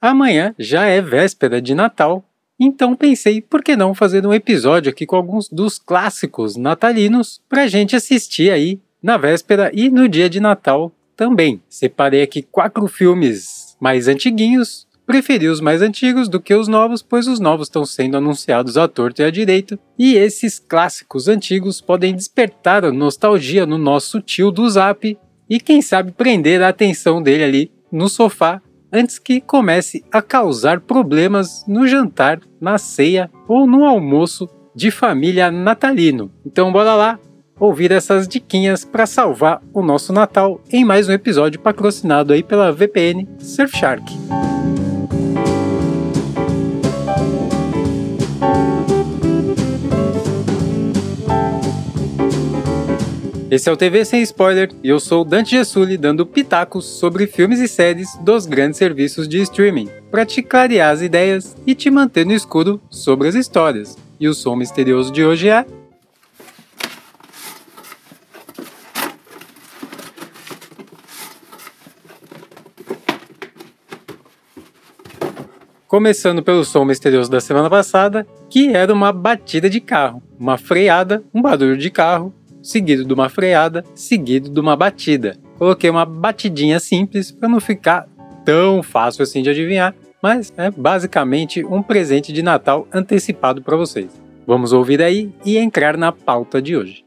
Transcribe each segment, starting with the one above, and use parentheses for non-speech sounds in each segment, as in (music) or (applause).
amanhã já é véspera de Natal, então pensei por que não fazer um episódio aqui com alguns dos clássicos natalinos pra gente assistir aí na véspera e no dia de Natal também. Separei aqui quatro filmes mais antiguinhos, preferi os mais antigos do que os novos, pois os novos estão sendo anunciados à torta e à direita, e esses clássicos antigos podem despertar a nostalgia no nosso tio do Zap e quem sabe prender a atenção dele ali no sofá antes que comece a causar problemas no jantar, na ceia ou no almoço de família natalino. Então bora lá ouvir essas diquinhas para salvar o nosso Natal em mais um episódio patrocinado aí pela VPN Surfshark. Esse é o TV Sem Spoiler e eu sou Dante Gessuli dando pitacos sobre filmes e séries dos grandes serviços de streaming, para te clarear as ideias e te manter no escuro sobre as histórias. E o som misterioso de hoje é. Começando pelo som misterioso da semana passada, que era uma batida de carro, uma freada, um barulho de carro seguido de uma freada, seguido de uma batida. Coloquei uma batidinha simples para não ficar tão fácil assim de adivinhar, mas é basicamente um presente de Natal antecipado para vocês. Vamos ouvir aí e entrar na pauta de hoje.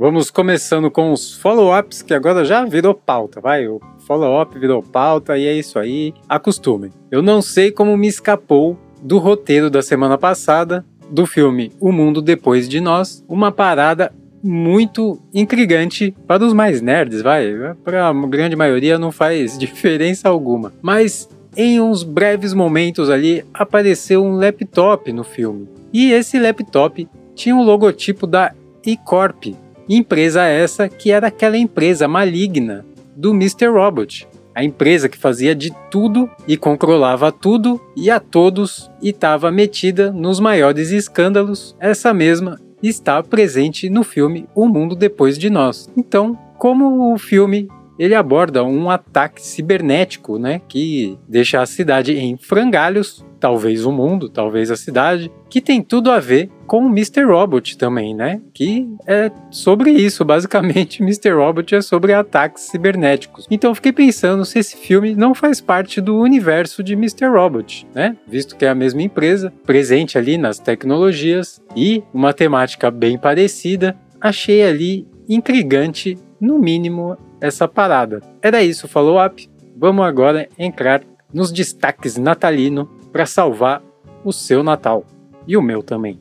Vamos começando com os follow-ups, que agora já virou pauta, vai? O follow-up virou pauta e é isso aí. Acostumem. Eu não sei como me escapou do roteiro da semana passada do filme O Mundo Depois de Nós, uma parada muito intrigante para os mais nerds, vai? Para a grande maioria não faz (laughs) diferença alguma. Mas em uns breves momentos ali apareceu um laptop no filme. E esse laptop tinha o um logotipo da E-Corp, Empresa essa que era aquela empresa maligna do Mr. Robot. A empresa que fazia de tudo e controlava tudo e a todos e estava metida nos maiores escândalos. Essa mesma está presente no filme O Mundo Depois de Nós. Então, como o filme ele aborda um ataque cibernético, né, que deixa a cidade em frangalhos, talvez o mundo, talvez a cidade, que tem tudo a ver com o Mr. Robot também, né? Que é sobre isso, basicamente, (laughs) Mr. Robot é sobre ataques cibernéticos. Então eu fiquei pensando se esse filme não faz parte do universo de Mr. Robot, né? Visto que é a mesma empresa, presente ali nas tecnologias e uma temática bem parecida, achei ali intrigante, no mínimo, essa parada. Era isso, follow-up. Vamos agora entrar nos destaques natalino para salvar o seu Natal e o meu também.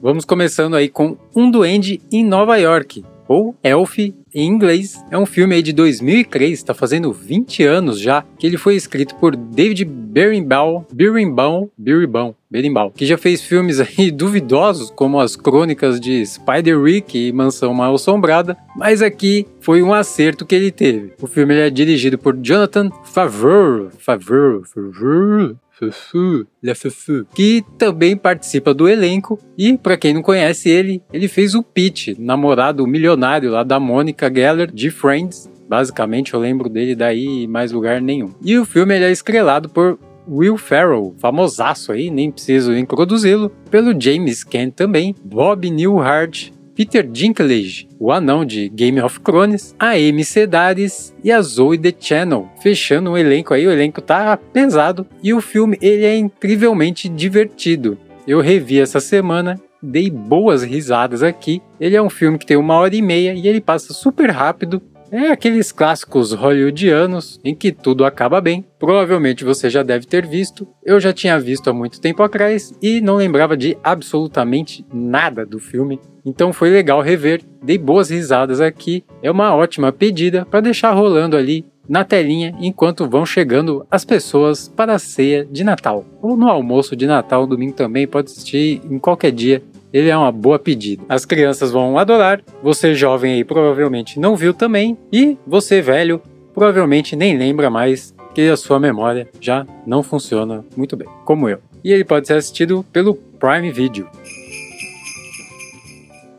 Vamos começando aí com Um Duende em Nova York, ou Elf em inglês. É um filme aí de 2003, está fazendo 20 anos já, que ele foi escrito por David Berenbaum, Berenbaum, Berenbaum, Berimbau, que já fez filmes (laughs) aí duvidosos, como as crônicas de Spider-Rick e Mansão Mal Assombrada, mas aqui foi um acerto que ele teve. O filme é dirigido por Jonathan Favreau, Favreau, Favreau, Fufu, Le Fufu, que também participa do elenco e, para quem não conhece ele, ele fez o Pete, namorado milionário lá da Monica Geller de Friends. Basicamente, eu lembro dele daí em mais lugar nenhum. E o filme é estrelado por Will Ferrell, famosaço aí, nem preciso introduzi-lo, pelo James Caan também, Bob Newhart, Peter Dinklage, o anão de Game of Thrones, a Amy Sedaris e a Zoe The Channel, fechando o elenco aí, o elenco tá pesado e o filme ele é incrivelmente divertido. Eu revi essa semana, dei boas risadas aqui. Ele é um filme que tem uma hora e meia e ele passa super rápido é aqueles clássicos hollywoodianos em que tudo acaba bem. Provavelmente você já deve ter visto. Eu já tinha visto há muito tempo atrás e não lembrava de absolutamente nada do filme. Então foi legal rever. Dei boas risadas aqui. É uma ótima pedida para deixar rolando ali na telinha enquanto vão chegando as pessoas para a ceia de Natal. Ou no almoço de Natal, domingo também, pode assistir em qualquer dia ele é uma boa pedida. As crianças vão adorar, você jovem aí provavelmente não viu também, e você velho provavelmente nem lembra mais que a sua memória já não funciona muito bem, como eu. E ele pode ser assistido pelo Prime Video.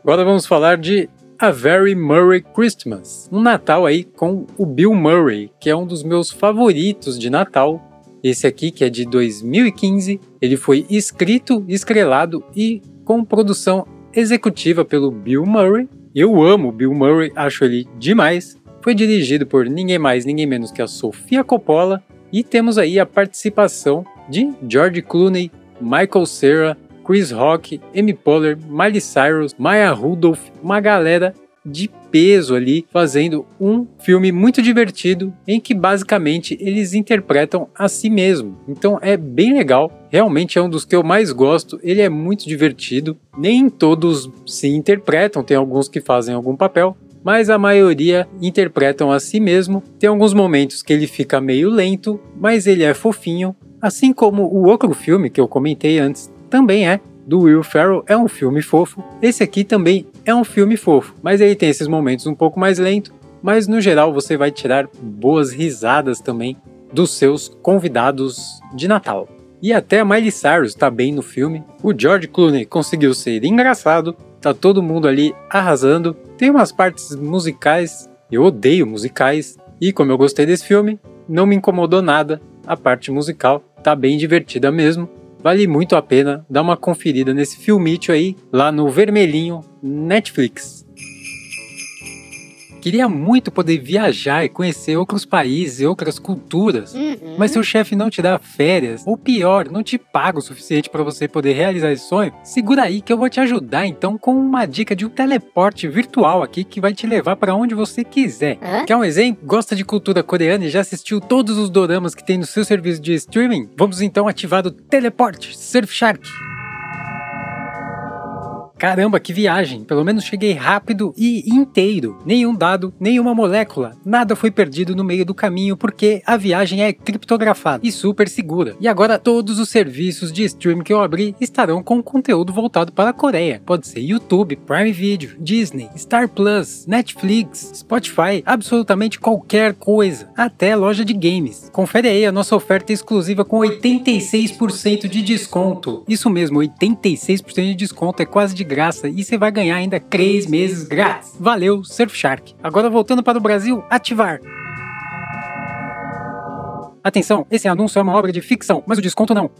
Agora vamos falar de A Very Murray Christmas, um Natal aí com o Bill Murray, que é um dos meus favoritos de Natal. Esse aqui, que é de 2015, ele foi escrito, estrelado e com produção executiva pelo Bill Murray. Eu amo Bill Murray, acho ele demais. Foi dirigido por ninguém mais, ninguém menos que a Sofia Coppola. E temos aí a participação de George Clooney, Michael Cera, Chris Rock, Amy Poehler, Miley Cyrus, Maya Rudolph, uma galera de peso ali fazendo um filme muito divertido em que basicamente eles interpretam a si mesmo. Então é bem legal, realmente é um dos que eu mais gosto, ele é muito divertido. Nem todos se interpretam, tem alguns que fazem algum papel, mas a maioria interpretam a si mesmo. Tem alguns momentos que ele fica meio lento, mas ele é fofinho, assim como o outro filme que eu comentei antes também é do Will Ferrell é um filme fofo. Esse aqui também é um filme fofo, mas ele tem esses momentos um pouco mais lento, mas no geral você vai tirar boas risadas também dos seus convidados de Natal. E até a Miley Cyrus está bem no filme. O George Clooney conseguiu ser engraçado, tá todo mundo ali arrasando. Tem umas partes musicais, eu odeio musicais, e como eu gostei desse filme, não me incomodou nada. A parte musical tá bem divertida mesmo. Vale muito a pena dar uma conferida nesse filmite aí, lá no Vermelhinho Netflix. Queria muito poder viajar e conhecer outros países e outras culturas, uhum. mas seu chefe não te dá férias, ou pior, não te paga o suficiente para você poder realizar esse sonho, segura aí que eu vou te ajudar então com uma dica de um teleporte virtual aqui que vai te levar para onde você quiser. Uhum. Quer um exemplo? Gosta de cultura coreana e já assistiu todos os doramas que tem no seu serviço de streaming? Vamos então ativar o teleporte Surfshark. Caramba, que viagem! Pelo menos cheguei rápido e inteiro. Nenhum dado, nenhuma molécula, nada foi perdido no meio do caminho porque a viagem é criptografada e super segura. E agora todos os serviços de streaming que eu abri estarão com conteúdo voltado para a Coreia. Pode ser YouTube, Prime Video, Disney, Star Plus, Netflix, Spotify, absolutamente qualquer coisa, até loja de games. Confere aí a nossa oferta exclusiva com 86% de desconto. Isso mesmo, 86% de desconto é quase de graça e você vai ganhar ainda 3 meses grátis. Valeu, Surfshark. Agora voltando para o Brasil, ativar. Atenção, esse anúncio é uma obra de ficção, mas o desconto não.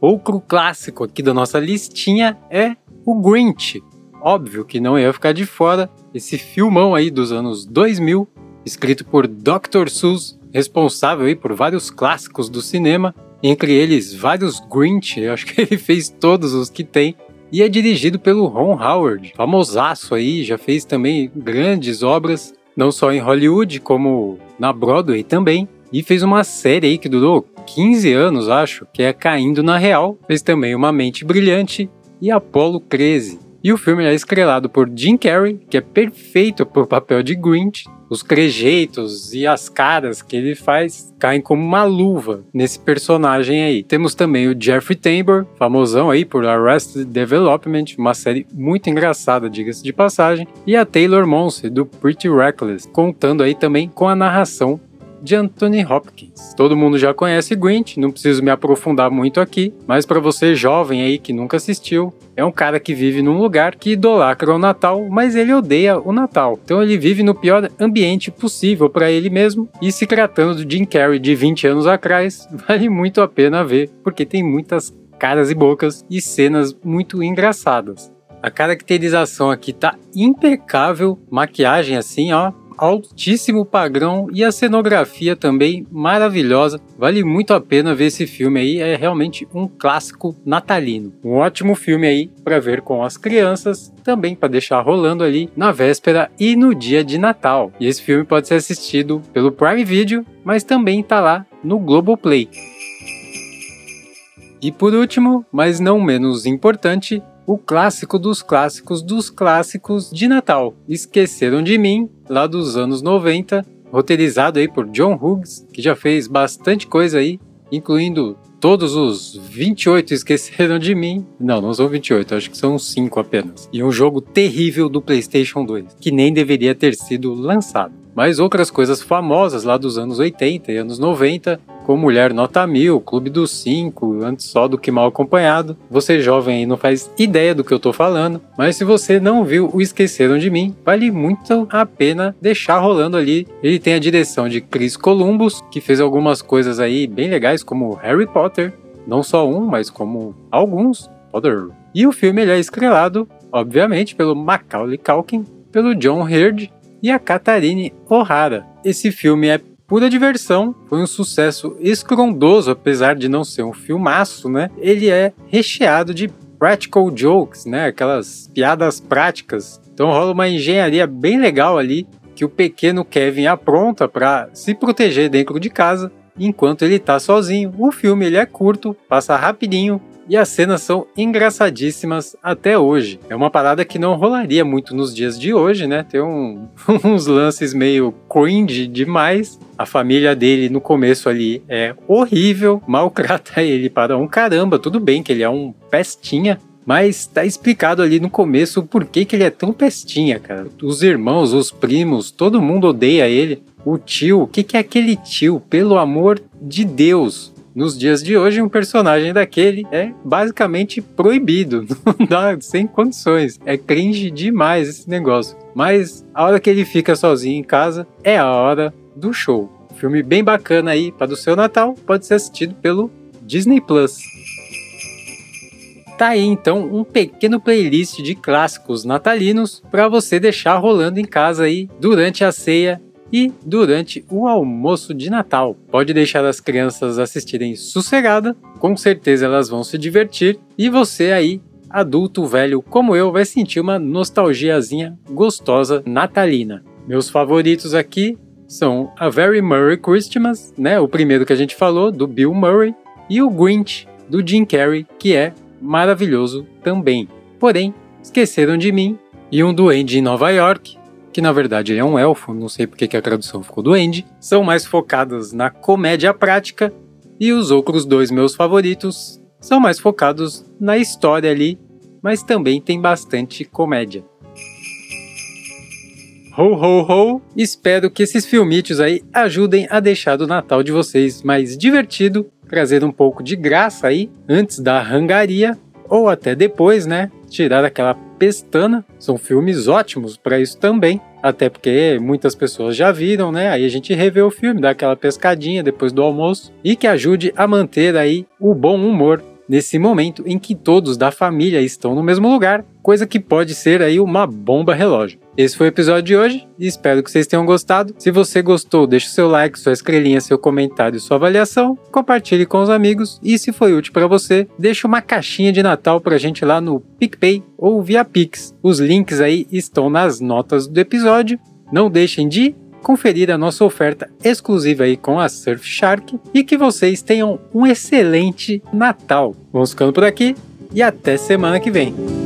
Outro clássico aqui da nossa listinha é o Grinch. Óbvio que não ia ficar de fora esse filmão aí dos anos 2000, escrito por Dr. Seuss, responsável aí por vários clássicos do cinema, entre eles vários Grinch, (laughs) eu acho que ele fez todos os que tem. E é dirigido pelo Ron Howard, famosaço aí, já fez também grandes obras, não só em Hollywood, como na Broadway também. E fez uma série aí que durou 15 anos, acho, que é Caindo na Real. Fez também Uma Mente Brilhante e Apollo 13. E o filme é estrelado por Jim Carrey, que é perfeito pro papel de Grinch, os trejeitos e as caras que ele faz caem como uma luva nesse personagem aí. Temos também o Jeffrey Tambor, famosão aí por Arrested Development, uma série muito engraçada, diga-se de passagem, e a Taylor Monse do Pretty Reckless, contando aí também com a narração de Anthony Hopkins. Todo mundo já conhece Grinch, não preciso me aprofundar muito aqui, mas para você jovem aí que nunca assistiu, é um cara que vive num lugar que idolatra o Natal, mas ele odeia o Natal. Então ele vive no pior ambiente possível para ele mesmo. E se tratando de Jim Carrey de 20 anos atrás, (laughs) vale muito a pena ver, porque tem muitas caras e bocas e cenas muito engraçadas. A caracterização aqui tá impecável, maquiagem assim, ó, altíssimo padrão e a cenografia também maravilhosa. Vale muito a pena ver esse filme aí, é realmente um clássico natalino. Um ótimo filme aí para ver com as crianças, também para deixar rolando ali na véspera e no dia de Natal. E esse filme pode ser assistido pelo Prime Video, mas também está lá no Globoplay. E por último, mas não menos importante, o clássico dos clássicos dos clássicos de Natal. Esqueceram de mim, lá dos anos 90, roteirizado aí por John Hughes, que já fez bastante coisa aí, incluindo todos os 28 esqueceram de mim. Não, não são 28, acho que são 5 apenas. E um jogo terrível do PlayStation 2, que nem deveria ter sido lançado. Mas outras coisas famosas lá dos anos 80 e anos 90, como Mulher Nota Mil, Clube dos Cinco, Antes Só do Que Mal Acompanhado. Você jovem aí não faz ideia do que eu tô falando, mas se você não viu o Esqueceram de Mim, vale muito a pena deixar rolando ali. Ele tem a direção de Chris Columbus, que fez algumas coisas aí bem legais, como Harry Potter, não só um, mas como alguns. Potter. E o filme é estrelado, obviamente, pelo Macaulay Culkin, pelo John Hurd e a Katharine O'Hara. Esse filme é pura diversão, foi um sucesso estrondoso, apesar de não ser um filmaço, né? Ele é recheado de practical jokes, né? Aquelas piadas práticas. Então rola uma engenharia bem legal ali que o pequeno Kevin apronta para se proteger dentro de casa enquanto ele tá sozinho. O filme ele é curto, passa rapidinho, e as cenas são engraçadíssimas até hoje. É uma parada que não rolaria muito nos dias de hoje, né? Tem um, (laughs) uns lances meio cringe demais. A família dele no começo ali é horrível, maltrata (laughs) ele para um caramba. Tudo bem que ele é um pestinha, mas tá explicado ali no começo o porquê que ele é tão pestinha, cara. Os irmãos, os primos, todo mundo odeia ele. O tio, o que, que é aquele tio? Pelo amor de Deus, nos dias de hoje, um personagem daquele é basicamente proibido, (laughs) não dá sem condições. É cringe demais esse negócio. Mas a hora que ele fica sozinho em casa é a hora do show. filme bem bacana aí para o seu Natal, pode ser assistido pelo Disney Plus. Tá aí então um pequeno playlist de clássicos natalinos para você deixar rolando em casa aí durante a ceia e durante o almoço de Natal. Pode deixar as crianças assistirem sossegada, com certeza elas vão se divertir e você aí adulto velho como eu vai sentir uma nostalgiazinha gostosa natalina. Meus favoritos aqui são a Very Merry Christmas, né, o primeiro que a gente falou do Bill Murray, e o Grinch do Jim Carrey, que é maravilhoso também. Porém, esqueceram de mim e um duende em Nova York, que na verdade é um elfo, não sei porque que a tradução ficou duende, são mais focadas na comédia prática, e os outros dois meus favoritos são mais focados na história ali, mas também tem bastante comédia. Ho ho ho! Espero que esses filmitos aí ajudem a deixar o Natal de vocês mais divertido, trazer um pouco de graça aí antes da rangaria ou até depois, né? Tirar aquela pestana. São filmes ótimos para isso também. Até porque muitas pessoas já viram, né? Aí a gente revê o filme, dá aquela pescadinha depois do almoço e que ajude a manter aí o bom humor nesse momento em que todos da família estão no mesmo lugar, coisa que pode ser aí uma bomba relógio. Esse foi o episódio de hoje e espero que vocês tenham gostado. Se você gostou, deixe seu like, sua estrelinha, seu comentário e sua avaliação, compartilhe com os amigos e se foi útil para você, deixe uma caixinha de Natal pra gente lá no PicPay ou via Pix. Os links aí estão nas notas do episódio. Não deixem de conferir a nossa oferta exclusiva aí com a Surfshark e que vocês tenham um excelente Natal. Vamos ficando por aqui e até semana que vem.